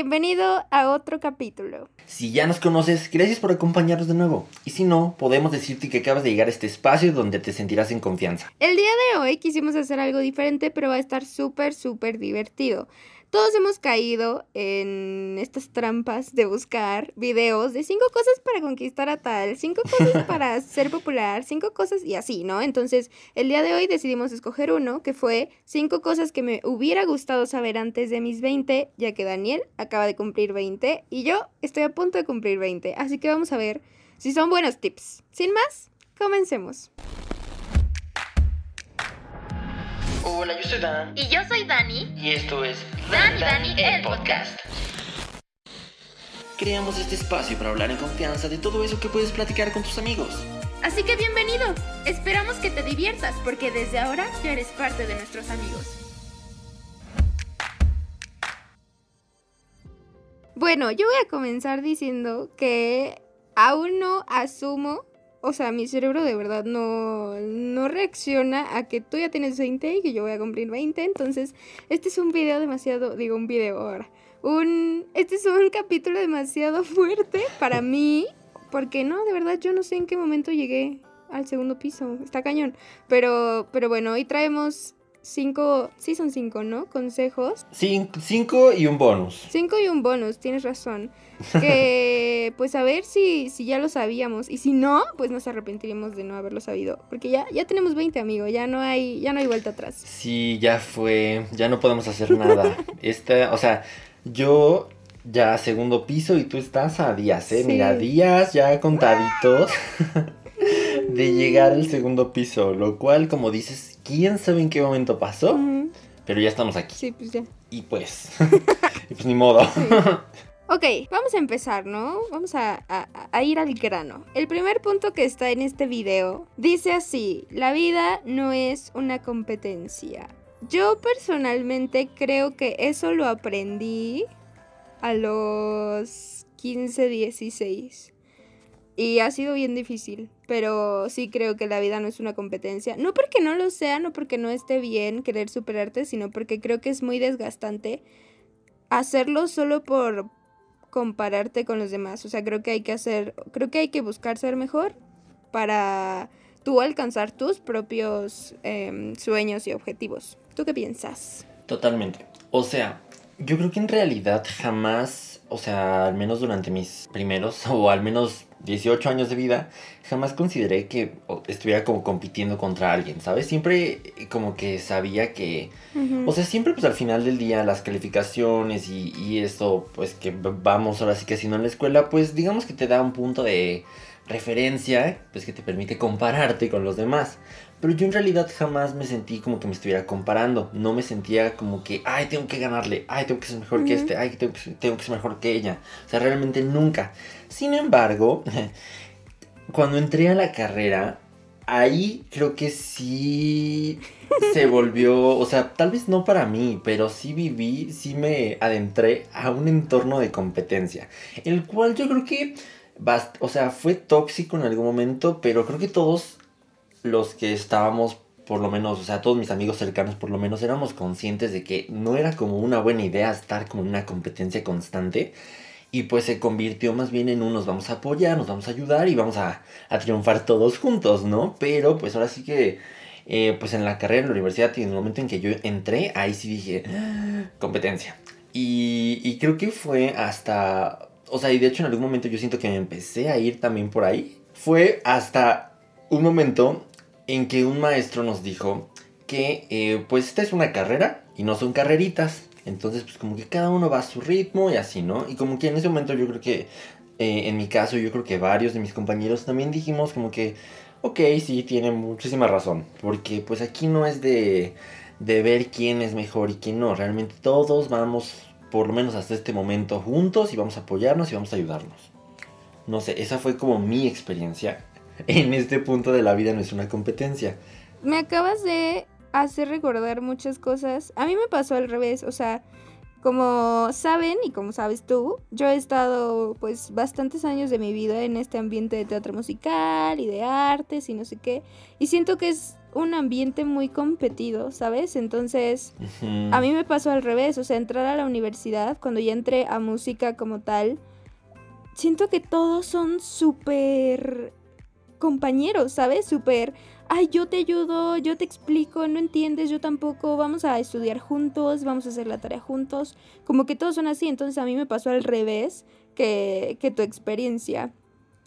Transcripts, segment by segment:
Bienvenido a otro capítulo. Si ya nos conoces, gracias por acompañarnos de nuevo. Y si no, podemos decirte que acabas de llegar a este espacio donde te sentirás en confianza. El día de hoy quisimos hacer algo diferente, pero va a estar súper, súper divertido. Todos hemos caído en estas trampas de buscar videos de cinco cosas para conquistar a tal, cinco cosas para ser popular, cinco cosas y así, ¿no? Entonces, el día de hoy decidimos escoger uno que fue cinco cosas que me hubiera gustado saber antes de mis 20, ya que Daniel acaba de cumplir 20 y yo estoy a punto de cumplir 20. Así que vamos a ver si son buenos tips. Sin más, comencemos. Hola, yo soy Dan. Y yo soy Dani. Y esto es Dan y Dani, el podcast. Creamos este espacio para hablar en confianza de todo eso que puedes platicar con tus amigos. Así que bienvenido. Esperamos que te diviertas porque desde ahora ya eres parte de nuestros amigos. Bueno, yo voy a comenzar diciendo que aún no asumo, o sea, mi cerebro de verdad no, no reacciona a que tú ya tienes 20 y que yo voy a cumplir 20. Entonces, este es un video demasiado, digo un video ahora, un, este es un capítulo demasiado fuerte para mí, porque no, de verdad yo no sé en qué momento llegué al segundo piso, está cañón. Pero, pero bueno, hoy traemos cinco, sí son cinco, ¿no? Consejos. Cin- cinco y un bonus. Cinco y un bonus, tienes razón. Que pues a ver si, si ya lo sabíamos. Y si no, pues nos arrepentiremos de no haberlo sabido. Porque ya, ya tenemos 20, amigo. Ya no hay, ya no hay vuelta atrás. Sí, ya fue. Ya no podemos hacer nada. Esta, o sea, yo ya segundo piso y tú estás a días, ¿eh? Sí. Mira, días ya contaditos de llegar al segundo piso. Lo cual, como dices, quién sabe en qué momento pasó, pero ya estamos aquí. Sí, pues ya. Y pues, y pues ni modo. Ok, vamos a empezar, ¿no? Vamos a, a- a ir al grano. El primer punto que está en este video dice así, la vida no es una competencia. Yo personalmente creo que eso lo aprendí a los 15, 16. Y ha sido bien difícil, pero sí creo que la vida no es una competencia. No porque no lo sea, no porque no esté bien querer superarte, sino porque creo que es muy desgastante hacerlo solo por compararte con los demás. O sea, creo que hay que hacer, creo que hay que buscar ser mejor para tú alcanzar tus propios em, sueños y objetivos. ¿Tú qué piensas? Totalmente. O sea, yo creo que en realidad jamás, o sea, al menos durante mis primeros, o al menos 18 años de vida, jamás consideré que estuviera como compitiendo contra alguien, ¿sabes? Siempre eh, como que sabía que, o sea, siempre pues al final del día las calificaciones y, y esto, pues que vamos ahora sí que haciendo en la escuela, pues digamos que te da un punto de referencia, pues que te permite compararte con los demás. Pero yo en realidad jamás me sentí como que me estuviera comparando. No me sentía como que, ay, tengo que ganarle, ay, tengo que ser mejor que este, ay, tengo que, tengo que ser mejor que ella. O sea, realmente nunca. Sin embargo, cuando entré a la carrera, ahí creo que sí se volvió, o sea, tal vez no para mí, pero sí viví, sí me adentré a un entorno de competencia, el cual yo creo que, o sea, fue tóxico en algún momento, pero creo que todos los que estábamos, por lo menos, o sea, todos mis amigos cercanos, por lo menos, éramos conscientes de que no era como una buena idea estar como una competencia constante. Y pues se convirtió más bien en un nos vamos a apoyar, nos vamos a ayudar y vamos a, a triunfar todos juntos, ¿no? Pero pues ahora sí que, eh, pues en la carrera, en la universidad y en el momento en que yo entré, ahí sí dije, "Ah, competencia. Y, y creo que fue hasta, o sea, y de hecho en algún momento yo siento que me empecé a ir también por ahí. Fue hasta un momento en que un maestro nos dijo que eh, pues esta es una carrera y no son carreritas. Entonces pues como que cada uno va a su ritmo y así, ¿no? Y como que en ese momento yo creo que, eh, en mi caso yo creo que varios de mis compañeros también dijimos como que, ok, sí, tiene muchísima razón. Porque pues aquí no es de, de ver quién es mejor y quién no. Realmente todos vamos, por lo menos hasta este momento, juntos y vamos a apoyarnos y vamos a ayudarnos. No sé, esa fue como mi experiencia. En este punto de la vida no es una competencia. Me acabas de hacer recordar muchas cosas. A mí me pasó al revés, o sea, como saben y como sabes tú, yo he estado pues bastantes años de mi vida en este ambiente de teatro musical y de artes y no sé qué. Y siento que es un ambiente muy competido, ¿sabes? Entonces, a mí me pasó al revés, o sea, entrar a la universidad, cuando ya entré a música como tal, siento que todos son súper compañeros, ¿sabes? Súper, ay, yo te ayudo, yo te explico, no entiendes, yo tampoco, vamos a estudiar juntos, vamos a hacer la tarea juntos, como que todos son así, entonces a mí me pasó al revés que, que tu experiencia.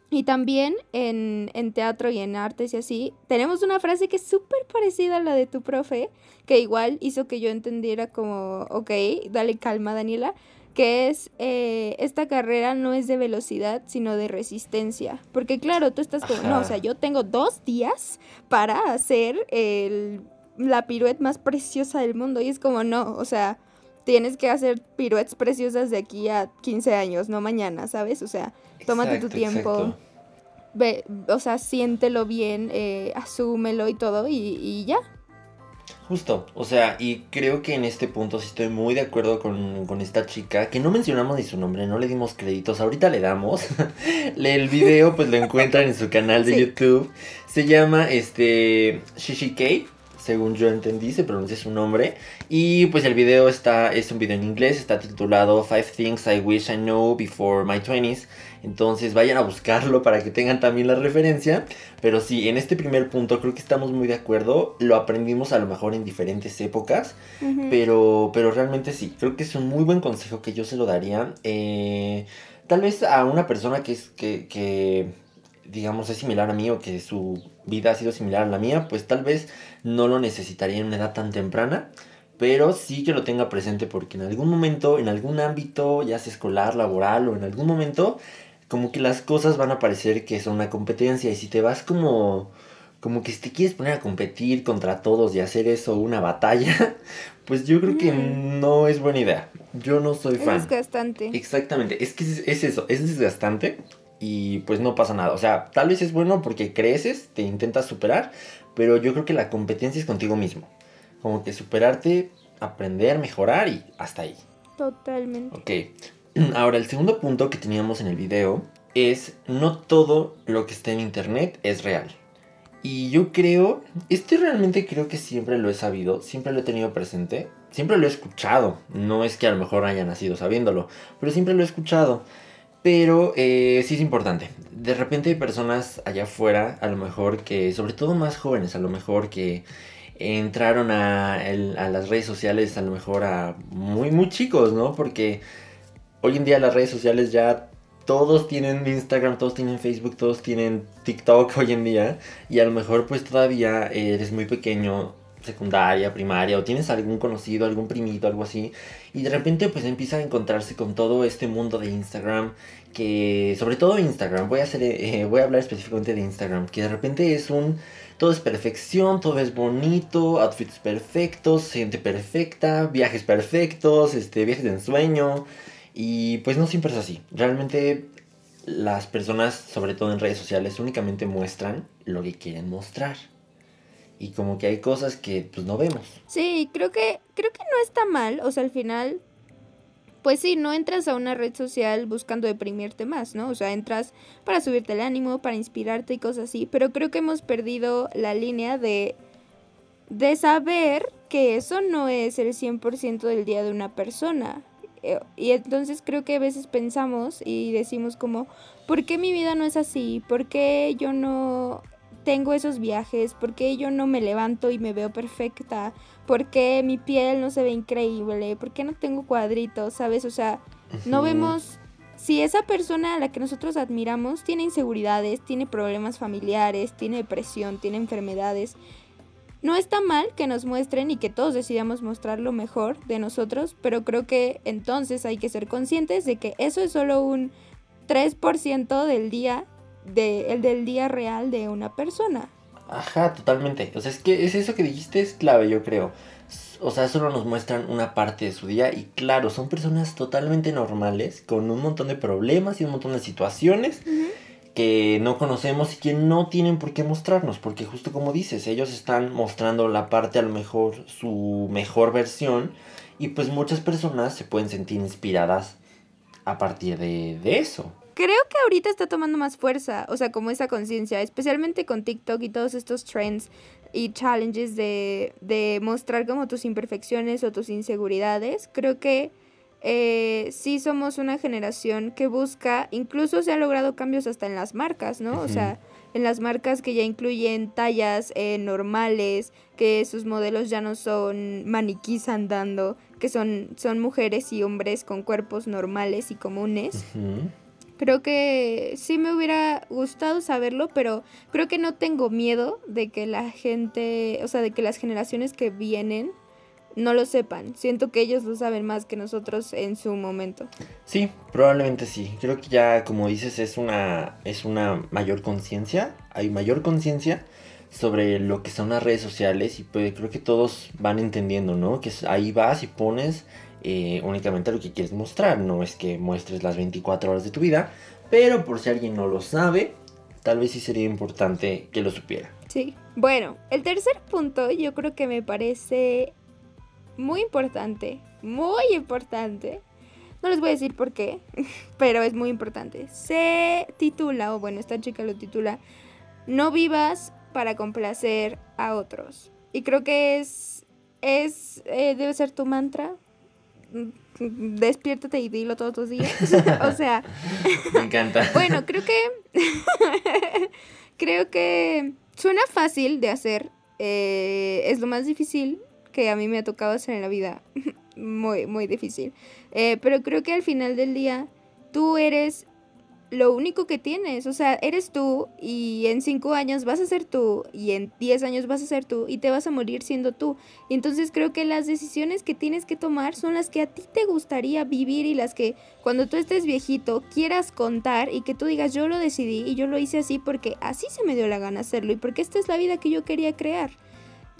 Y también en, en teatro y en artes y así, tenemos una frase que es súper parecida a la de tu profe, que igual hizo que yo entendiera como, ok, dale calma Daniela, que es, eh, esta carrera no es de velocidad, sino de resistencia. Porque claro, tú estás como, no, o sea, yo tengo dos días para hacer el, la pirueta más preciosa del mundo. Y es como, no, o sea, tienes que hacer piruetas preciosas de aquí a 15 años, no mañana, ¿sabes? O sea, tómate tu tiempo. exacto. ve, o sea, siéntelo bien, eh, asúmelo y todo, y, y ya. Justo, o sea, y creo que en este punto sí estoy muy de acuerdo con, con esta chica, que no mencionamos ni su nombre, no le dimos créditos, ahorita le damos. El video pues lo encuentran en su canal de Sí. YouTube. Se llama este Shishikei, según yo entendí, se pronuncia su nombre. Y pues el video está, es un video en inglés, está titulado Five Things I Wish I Know Before My 20s. Entonces vayan a buscarlo para que tengan también la referencia. Pero sí, en este primer punto creo que estamos muy de acuerdo. Lo aprendimos a lo mejor en diferentes épocas. Pero, pero realmente sí, creo que es un muy buen consejo que yo se lo daría. eh, tal vez a una persona que es que, que, digamos, es similar a mí o que su vida ha sido similar a la mía, pues tal vez no lo necesitaría en una edad tan temprana. Pero sí que lo tenga presente porque en algún momento, en algún ámbito, ya sea escolar, laboral o en algún momento, como que las cosas van a parecer que son una competencia y si te vas como como que si te quieres poner a competir contra todos y hacer eso una batalla, pues yo creo que no es buena idea. Yo no soy Es fan. desgastante. Exactamente, es que es, es eso, es desgastante y pues no pasa nada. O sea, tal vez es bueno porque creces, te intentas superar, pero yo creo que la competencia es contigo mismo. Como que superarte, aprender, mejorar y hasta ahí. Totalmente. Ok, ahora el segundo punto que teníamos en el video es no todo lo que está en internet es real. Y yo creo, este realmente creo que siempre lo he sabido, siempre lo he tenido presente, siempre lo he escuchado. No es que a lo mejor haya nacido sabiéndolo, pero siempre lo he escuchado. Pero eh, sí es importante. De repente hay personas allá afuera, a lo mejor que, sobre todo más jóvenes, a lo mejor que entraron a, el- a las redes sociales, a lo mejor a muy, muy chicos, ¿no? Porque hoy en día las redes sociales ya todos tienen Instagram, todos tienen Facebook, todos tienen TikTok hoy en día. Y a lo mejor pues todavía eres muy pequeño, secundaria, primaria, o tienes algún conocido, algún primito, algo así. Y de repente pues empieza a encontrarse con todo este mundo de Instagram. Que sobre todo Instagram, voy a, hacer, eh, voy a hablar específicamente de Instagram. Que de repente es un... Todo es perfección, todo es bonito, outfits perfectos, gente perfecta, viajes perfectos, este, viajes de ensueño. Y pues no siempre es así. Realmente las personas, sobre todo en redes sociales, únicamente muestran lo que quieren mostrar. Y como que hay cosas que pues no vemos. Sí, creo que, creo que no está mal. O sea, al final, pues sí, no entras a una red social buscando deprimirte más, ¿no? O sea, entras para subirte el ánimo, para inspirarte y cosas así. Pero creo que hemos perdido la línea de, de saber que eso no es el 100% del día de una persona. Eh, Y entonces creo que a veces pensamos y decimos como, ¿por qué mi vida no es así? ¿Por qué yo no tengo esos viajes? ¿Por qué yo no me levanto y me veo perfecta? ¿Por qué mi piel no se ve increíble? ¿Por qué no tengo cuadritos? ¿Sabes? O sea, no vemos si esa persona a la que nosotros admiramos tiene inseguridades, tiene problemas familiares, tiene depresión, tiene enfermedades. No está mal que nos muestren y que todos decidamos mostrar lo mejor de nosotros, pero creo que entonces hay que ser conscientes de que eso es solo un 3% del día, de, el del día real de una persona. Ajá, totalmente. O sea, es que es eso que dijiste es clave, yo creo. O sea, solo nos muestran una parte de su día y claro, son personas totalmente normales, con un montón de problemas y un montón de situaciones que no conocemos y que no tienen por qué mostrarnos, porque justo como dices, ellos están mostrando la parte a lo mejor su mejor versión y pues muchas personas se pueden sentir inspiradas a partir de, de eso. Creo que ahorita está tomando más fuerza, o sea, como esa conciencia, especialmente con TikTok y todos estos trends y challenges de, de mostrar como tus imperfecciones o tus inseguridades. Creo que eh, sí somos una generación que busca, incluso se han logrado cambios hasta en las marcas, ¿no? O sea, en las marcas que ya incluyen tallas eh, normales, que sus modelos ya no son maniquís andando, que son, son mujeres y hombres con cuerpos normales y comunes. Creo que sí me hubiera gustado saberlo, pero creo que no tengo miedo de que la gente, o sea, de que las generaciones que vienen no lo sepan. Siento que ellos lo saben más que nosotros en su momento. Sí, probablemente sí. Creo que ya, como dices, es una, es una mayor conciencia. Hay mayor conciencia sobre lo que son las redes sociales y pues creo que todos van entendiendo, ¿no? Que ahí vas y pones eh, únicamente lo que quieres mostrar. No es que muestres las 24 horas de tu vida, pero por si alguien no lo sabe, tal vez sí sería importante que lo supiera. Sí. Bueno, el tercer punto yo creo que me parece muy importante, muy importante. No les voy a decir por qué, pero es muy importante. Se titula, o bueno, esta chica lo titula, No vivas para complacer a otros. Y creo que es, es, eh, debe ser tu mantra. Mm, Despiértate y dilo todos los días. o sea, Me encanta. bueno, creo que. creo que suena fácil de hacer. eh, es lo más difícil que a mí me ha tocado hacer en la vida. muy, muy difícil. Eh, pero creo que al final del día, tú eres lo único que tienes. O sea, eres tú y en cinco años vas a ser tú y en 10 años vas a ser tú y te vas a morir siendo tú. Y entonces creo que las decisiones que tienes que tomar son las que a ti te gustaría vivir y las que cuando tú estés viejito quieras contar y que tú digas yo lo decidí y yo lo hice así porque así se me dio la gana hacerlo y porque esta es la vida que yo quería crear.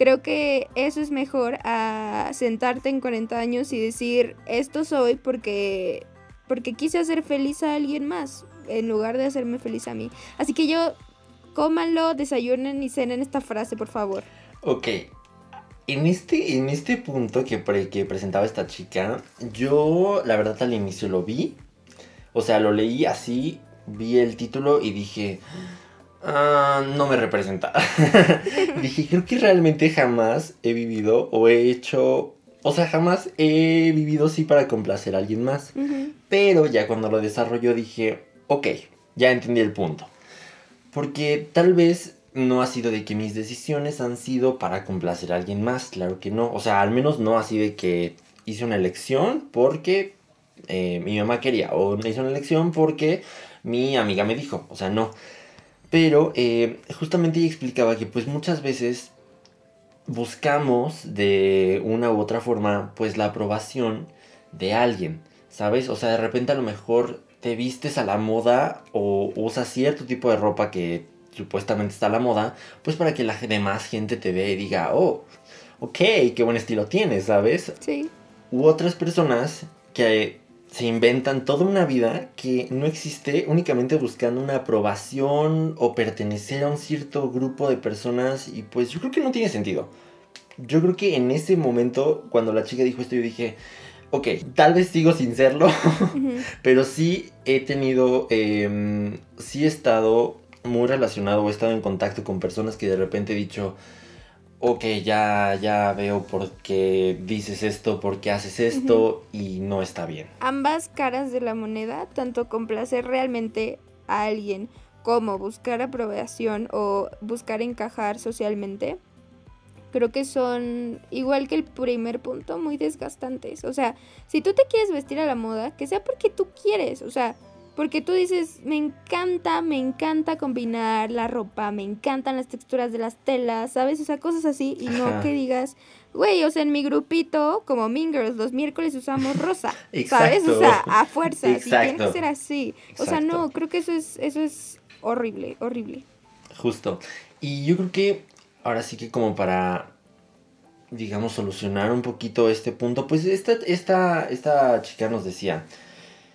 Creo que eso es mejor a sentarte en 40 años y decir esto soy porque porque quise hacer feliz a alguien más en lugar de hacerme feliz a mí. Así que yo cómanlo, desayunen y cenen esta frase, por favor. Ok. En este, en este punto que, pre- que presentaba esta chica, yo la verdad al inicio lo vi. O sea, lo leí así, vi el título y dije, "Ah, no me representa. dije, creo que realmente jamás he vivido o he hecho... O sea, jamás he vivido así para complacer a alguien más. Pero ya cuando lo desarrolló dije, ok, ya entendí el punto. Porque tal vez no ha sido de que mis decisiones han sido para complacer a alguien más, claro que no. O sea, al menos no así de que hice una elección porque eh, mi mamá quería. O hice una elección porque mi amiga me dijo. O sea, no. Pero eh, justamente ella explicaba que pues muchas veces buscamos de una u otra forma pues la aprobación de alguien, ¿sabes? O sea, de repente a lo mejor te vistes a la moda o usas cierto tipo de ropa que supuestamente está a la moda, pues para que la demás gente te vea y diga, oh, ok, qué buen estilo tienes, ¿sabes? Sí. U otras personas que se inventan toda una vida que no existe únicamente buscando una aprobación o pertenecer a un cierto grupo de personas y pues yo creo que no tiene sentido. Yo creo que en ese momento, cuando la chica dijo esto, yo dije, ok, tal vez sigo sin serlo, pero sí he tenido, em, sí he estado muy relacionado o he estado en contacto con personas que de repente he dicho, ok, ya, ya veo por qué dices esto, por qué haces esto y no está bien. Ambas caras de la moneda, tanto complacer realmente a alguien como buscar aprobación o buscar encajar socialmente, creo que son, igual que el primer punto, muy desgastantes. O sea, si tú te quieres vestir a la moda, que sea porque tú quieres, o sea, porque tú dices, me encanta, me encanta combinar la ropa, me encantan las texturas de las telas, ¿sabes? O sea, cosas así, y no Ajá. que digas, güey, o sea, en mi grupito, como Mean Girls, los miércoles usamos rosa, ¿sabes? O sea, a fuerza, y tiene que ser así. O sea, no, creo que eso es, eso es horrible, horrible. Justo. Y yo creo que ahora sí que como para, digamos, solucionar un poquito este punto, pues esta, esta, esta chica nos decía,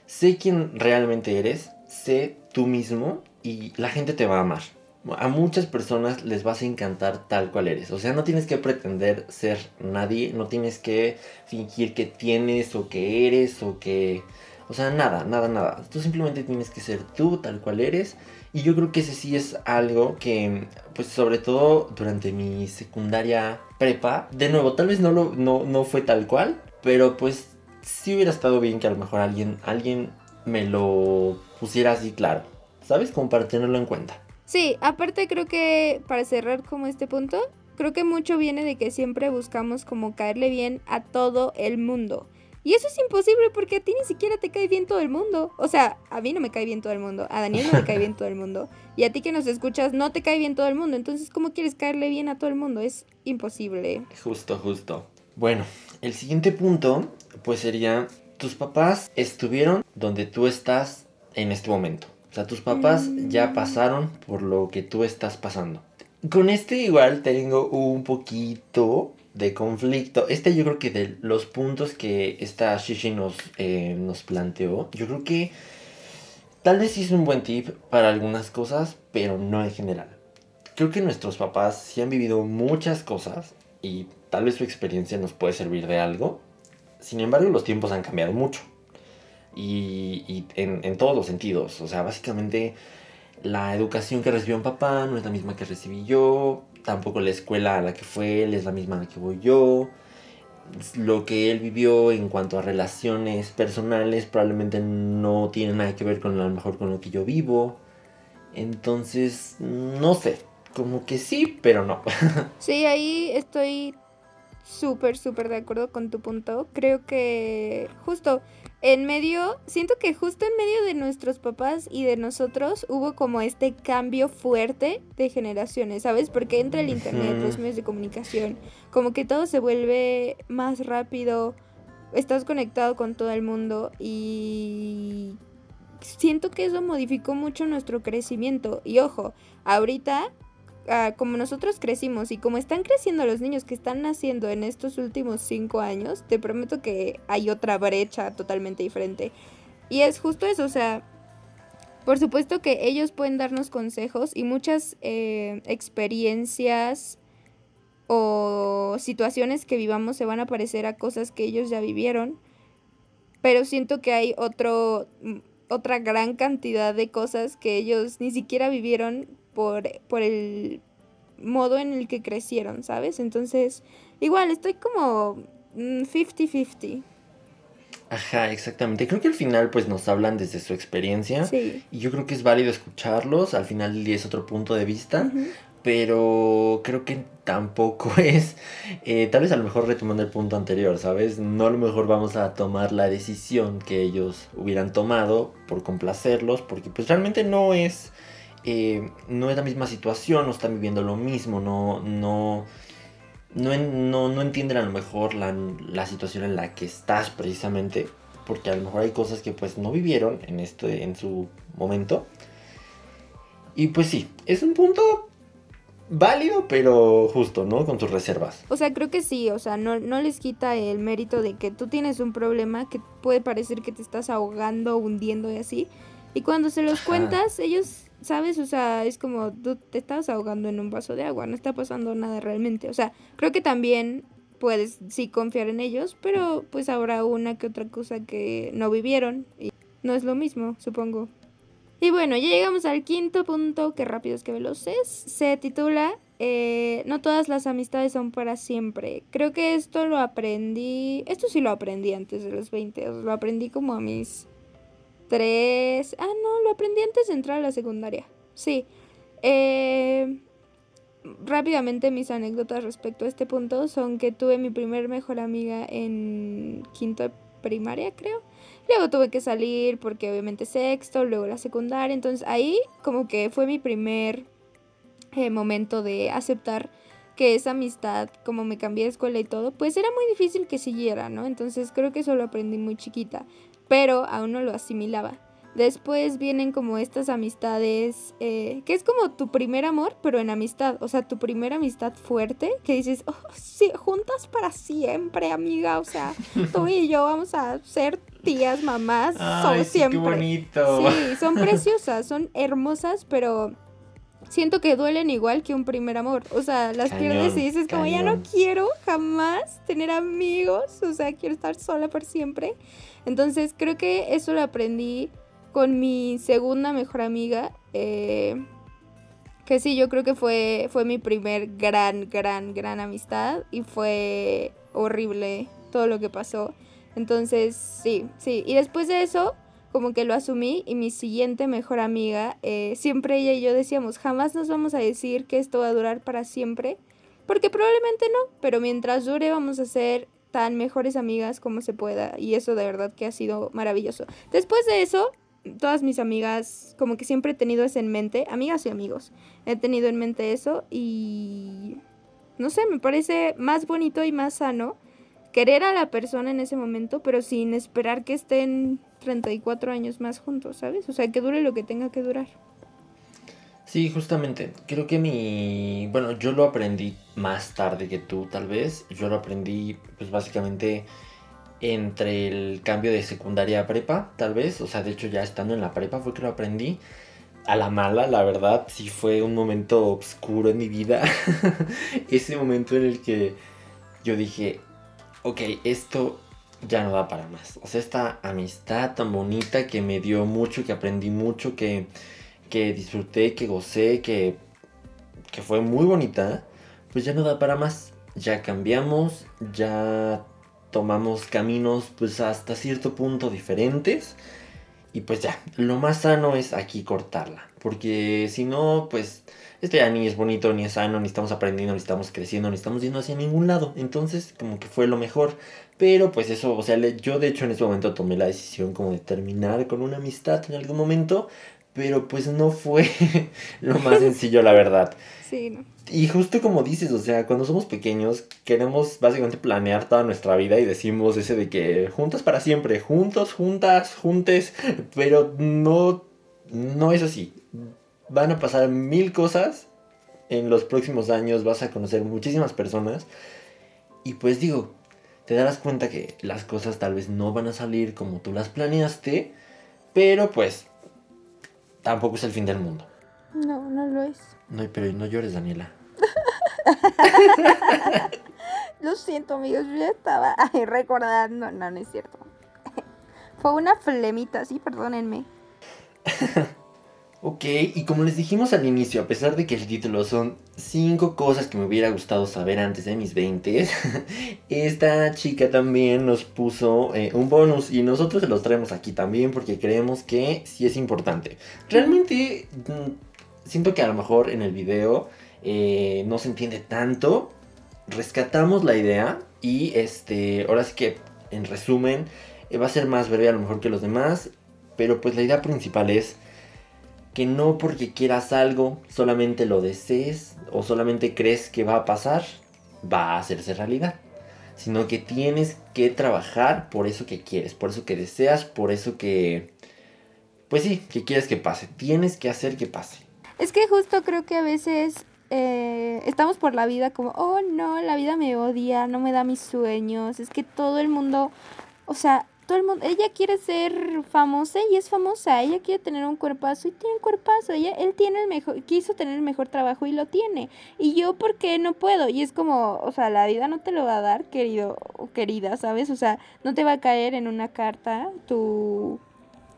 sé quién realmente eres, sé tú mismo y la gente te va a amar. A muchas personas les vas a encantar tal cual eres. O sea, no tienes que pretender ser nadie, no tienes que fingir que tienes o que eres o que... O sea, nada, nada, nada. Tú simplemente tienes que ser tú tal cual eres Y yo creo que ese sí es algo que, pues sobre todo durante mi secundaria prepa, de nuevo, tal vez no, lo, no, no fue tal cual, pero pues sí hubiera estado bien que a lo mejor alguien, alguien me lo pusiera así claro, ¿sabes? Como para tenerlo en cuenta. Sí, aparte creo que para cerrar como este punto, creo que mucho viene de que siempre buscamos como caerle bien a todo el mundo. Y eso es imposible porque a ti ni siquiera te cae bien todo el mundo. O sea, a mí no me cae bien todo el mundo, a Daniel no me cae bien todo el mundo. Y a ti que nos escuchas no te cae bien todo el mundo. Entonces, ¿cómo quieres caerle bien a todo el mundo? Es imposible. Justo, justo. Bueno, el siguiente punto, pues sería, tus papás estuvieron donde tú estás en este momento. O sea, tus papás ya pasaron por lo que tú estás pasando. Con este igual tengo un poquito de conflicto. Este yo creo que de los puntos que esta Shishi nos, eh, nos planteó, yo creo que tal vez es un buen tip para algunas cosas, pero no en general. Creo que nuestros papás sí han vivido muchas cosas y tal vez su experiencia nos puede servir de algo. Sin embargo, los tiempos han cambiado mucho. Y, en, todos los sentidos. O sea, básicamente la educación que recibió mi papá no es la misma que recibí yo. Tampoco la escuela a la que fue él es la misma a la que voy yo. Lo que él vivió en cuanto a relaciones personales probablemente no tiene nada que ver con lo mejor con lo que yo vivo. Entonces, no sé. Como que sí, pero no. Sí, ahí estoy súper, súper de acuerdo con tu punto. Creo que justo en medio, siento que justo en medio de nuestros papás y de nosotros hubo como este cambio fuerte de generaciones, ¿sabes? Porque entra el internet, los medios de comunicación, como que todo se vuelve más rápido, estás conectado con todo el mundo y siento que eso modificó mucho nuestro crecimiento. Y ojo, ahorita ah, como nosotros crecimos y como están creciendo los niños que están naciendo en estos últimos cinco años, te prometo que hay otra brecha totalmente diferente. Y es justo eso, o sea, por supuesto que ellos pueden darnos consejos y muchas eh, experiencias o situaciones que vivamos se van a parecer a cosas que ellos ya vivieron, pero siento que hay otro, mm, otra gran cantidad de cosas que ellos ni siquiera vivieron por, por el modo en el que crecieron, ¿sabes? Entonces, igual, estoy como mm, 50-50. Ajá, exactamente. Creo que al final pues nos hablan desde su experiencia. Sí. Y yo creo que es válido escucharlos. Al final es otro punto de vista. Pero creo que tampoco es, eh, tal vez a lo mejor retomando el punto anterior, ¿sabes? No a lo mejor vamos a tomar la decisión que ellos hubieran tomado por complacerlos, porque pues realmente no es, eh, no es la misma situación, no están viviendo lo mismo, no, no, no, no, no entienden a lo mejor la, la situación en la que estás precisamente, porque a lo mejor hay cosas que pues no vivieron en, este, en su momento. Y pues sí, es un punto válido, pero justo, ¿no? Con sus reservas. O sea, creo que sí, o sea, no, no les quita el mérito de que tú tienes un problema que puede parecer que te estás ahogando, hundiendo y así. Y cuando se los Ajá. cuentas, ellos, ¿sabes? O sea, es como tú te estás ahogando en un vaso de agua, no está pasando nada realmente. O sea, creo que también puedes sí confiar en ellos, pero pues habrá una que otra cosa que no vivieron y no es lo mismo, supongo. Y bueno, ya llegamos al quinto punto, que rápidos que veloces. Se titula eh, No todas las amistades son para siempre. Creo que esto lo aprendí. Esto sí lo aprendí antes de los 20. o sea, lo aprendí como a mis tres. Ah, no, lo aprendí antes de entrar a la secundaria. Sí. Eh, rápidamente mis anécdotas respecto a este punto son que tuve mi primer mejor amiga en quinto de primaria, creo. Luego tuve que salir porque obviamente sexto, luego la secundaria. Entonces ahí como que fue mi primer eh, momento de aceptar que esa amistad, como me cambié de escuela y todo, pues era muy difícil que siguiera, ¿no? Entonces creo que eso lo aprendí muy chiquita, pero aún no lo asimilaba. Después vienen como estas amistades, eh, que es como tu primer amor, pero en amistad. O sea, tu primera amistad fuerte, que dices, oh, sí, juntas para siempre, amiga. O sea, tú y yo vamos a ser tías, mamás, son siempre. bonito. Sí, son preciosas, son hermosas, pero siento que duelen igual que un primer amor. O sea, las Cañón, pierdes y dices como ya no quiero jamás tener amigos, o sea, quiero estar sola por siempre. Entonces creo que eso lo aprendí con mi segunda mejor amiga, eh, que sí, yo creo que fue, fue mi primer gran, gran, gran amistad y fue horrible todo lo que pasó. Entonces, sí, sí. Y después de eso, como que lo asumí y mi siguiente mejor amiga, eh, siempre ella y yo decíamos, jamás nos vamos a decir que esto va a durar para siempre, porque probablemente no, pero mientras dure vamos a ser tan mejores amigas como se pueda y eso de verdad que ha sido maravilloso. Después de eso, todas mis amigas, como que siempre he tenido eso en mente, amigas y amigos, he tenido en mente eso y no sé, me parece más bonito y más sano querer a la persona en ese momento, pero sin esperar que estén 34 años más juntos, ¿sabes? O sea, que dure lo que tenga que durar. Sí, justamente. Creo que mi... Bueno, yo lo aprendí más tarde que tú, tal vez. Yo lo aprendí, pues básicamente entre el cambio de secundaria a prepa, tal vez. O sea, de hecho ya estando en la prepa fue que lo aprendí. A la mala, la verdad, sí fue un momento oscuro en mi vida. Ese momento en el que yo dije, ok, esto ya no da para más. O sea, esta amistad tan bonita que me dio mucho, que aprendí mucho, que, que disfruté, que gocé, que, que fue muy bonita, pues ya no da para más. Ya cambiamos, ya tomamos caminos pues hasta cierto punto diferentes. Y pues ya, lo más sano es aquí cortarla. Porque si no, pues esto ya ni es bonito, ni es sano, ni estamos aprendiendo, ni estamos creciendo, ni estamos yendo hacia ningún lado. Entonces, como que fue lo mejor. Pero pues eso, o sea, yo de hecho en ese momento tomé la decisión como de terminar con una amistad en algún momento. Pero pues no fue lo más sencillo, la verdad. Sí, ¿no? Y justo como dices, o sea, cuando somos pequeños queremos básicamente planear toda nuestra vida y decimos ese de que juntos para siempre, juntos, juntas, juntes, pero no, no es así. Van a pasar mil cosas en los próximos años, vas a conocer muchísimas personas y pues digo, te darás cuenta que las cosas tal vez no van a salir como tú las planeaste, pero pues tampoco es el fin del mundo. No, no lo es. No, pero no llores, Daniela. Lo siento, amigos, yo ya estaba ahí recordando. No, no es cierto. Fue una flemita, sí, perdónenme. ok, y como les dijimos al inicio, a pesar de que el título son 5 cosas que me hubiera gustado saber antes de mis 20, esta chica también nos puso eh, un bonus y nosotros se los traemos aquí también porque creemos que sí es importante. Realmente mm, siento que a lo mejor en el video eh, no se entiende tanto. Rescatamos la idea y este, ahora sí que en resumen eh, va a ser más breve a lo mejor que los demás, pero pues la idea principal es que no porque quieras algo, solamente lo desees o solamente crees que va a pasar, va a hacerse realidad. Sino que tienes que trabajar por eso que quieres, por eso que deseas, por eso que... Pues sí, que quieres que pase. Tienes que hacer que pase. Es que justo creo que a veces eh, estamos por la vida como, oh no, la vida me odia, no me da mis sueños, es que todo el mundo, o sea, todo el mundo, ella quiere ser famosa y es famosa, ella quiere tener un cuerpazo y tiene un cuerpazo, ella, él tiene el mejor, quiso tener el mejor trabajo y lo tiene, y yo, ¿por qué no puedo? Y es como, o sea, la vida no te lo va a dar, querido o querida, ¿sabes? O sea, no te va a caer en una carta tu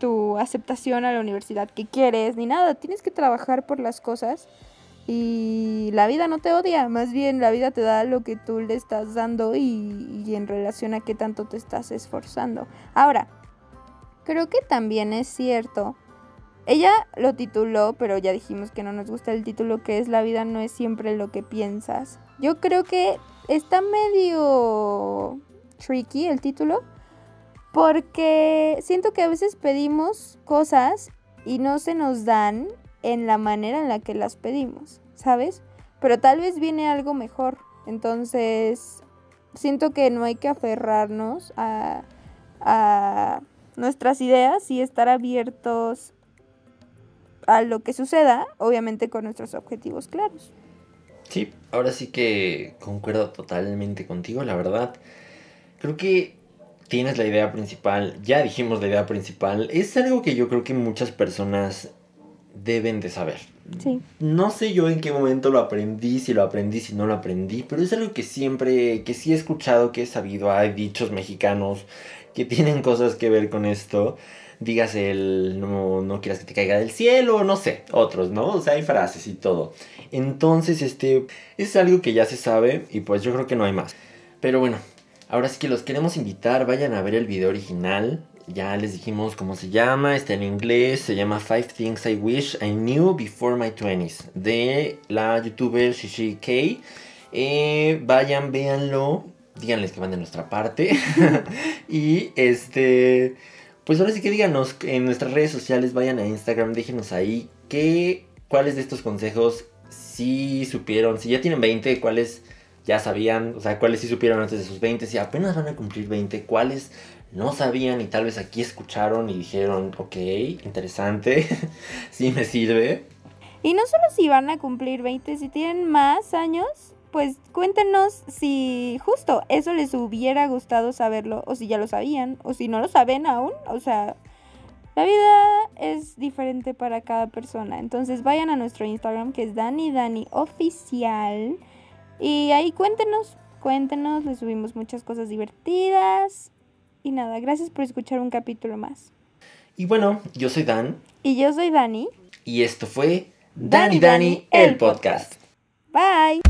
tu aceptación a la universidad que quieres, ni nada, tienes que trabajar por las cosas y la vida no te odia, más bien la vida te da lo que tú le estás dando y, en relación a qué tanto te estás esforzando. Ahora, creo que también es cierto. Ella lo tituló, pero ya dijimos que no nos gusta el título, que es La vida no es siempre lo que piensas. Yo creo que está medio tricky el título, porque siento que a veces pedimos cosas y no se nos dan en la manera en la que las pedimos, ¿sabes? Pero tal vez viene algo mejor. Entonces, siento que no hay que aferrarnos a, a nuestras ideas y estar abiertos a lo que suceda, obviamente con nuestros objetivos claros. Sí, ahora sí que concuerdo totalmente contigo, la verdad. Creo que tienes la idea principal, ya dijimos la idea principal, es algo que yo creo que muchas personas deben de saber. Sí. No sé yo en qué momento lo aprendí, si lo aprendí, si no lo aprendí, pero es algo que siempre, que sí he escuchado, que he sabido, hay dichos mexicanos que tienen cosas que ver con esto. Dígase el no, no quieras que te caiga del cielo, no sé, otros, ¿no? O sea, hay frases y todo. Entonces, este, es algo que ya se sabe y pues yo creo que no hay más. Pero bueno, ahora sí que los queremos invitar, vayan a ver el video original. Ya les dijimos cómo se llama, está en inglés, se llama Five Things I Wish I Knew Before My 20s, de la youtuber Shishi K. Eh, vayan, véanlo, díganles que van de nuestra parte. y este, pues ahora sí que díganos en nuestras redes sociales, vayan a Instagram, déjenos ahí qué, cuáles de estos consejos sí supieron, si ya tienen 20, cuáles ya sabían, o sea, cuáles sí supieron antes de sus 20, si apenas van a cumplir 20, cuáles no sabían y tal vez aquí escucharon y dijeron, ok, interesante, sí me sirve. Y no solo si van a cumplir 20, si tienen más años, pues cuéntenos si justo eso les hubiera gustado saberlo, o si ya lo sabían, o si no lo saben aún. O sea, la vida es diferente para cada persona. Entonces vayan a nuestro Instagram que es Dani Dani Oficial. Y ahí cuéntenos, cuéntenos, les subimos muchas cosas divertidas. Y nada, gracias por escuchar un capítulo más. Y bueno, yo soy Dan Y yo soy Dani. y esto fue Dani Dani, el podcast. Bye.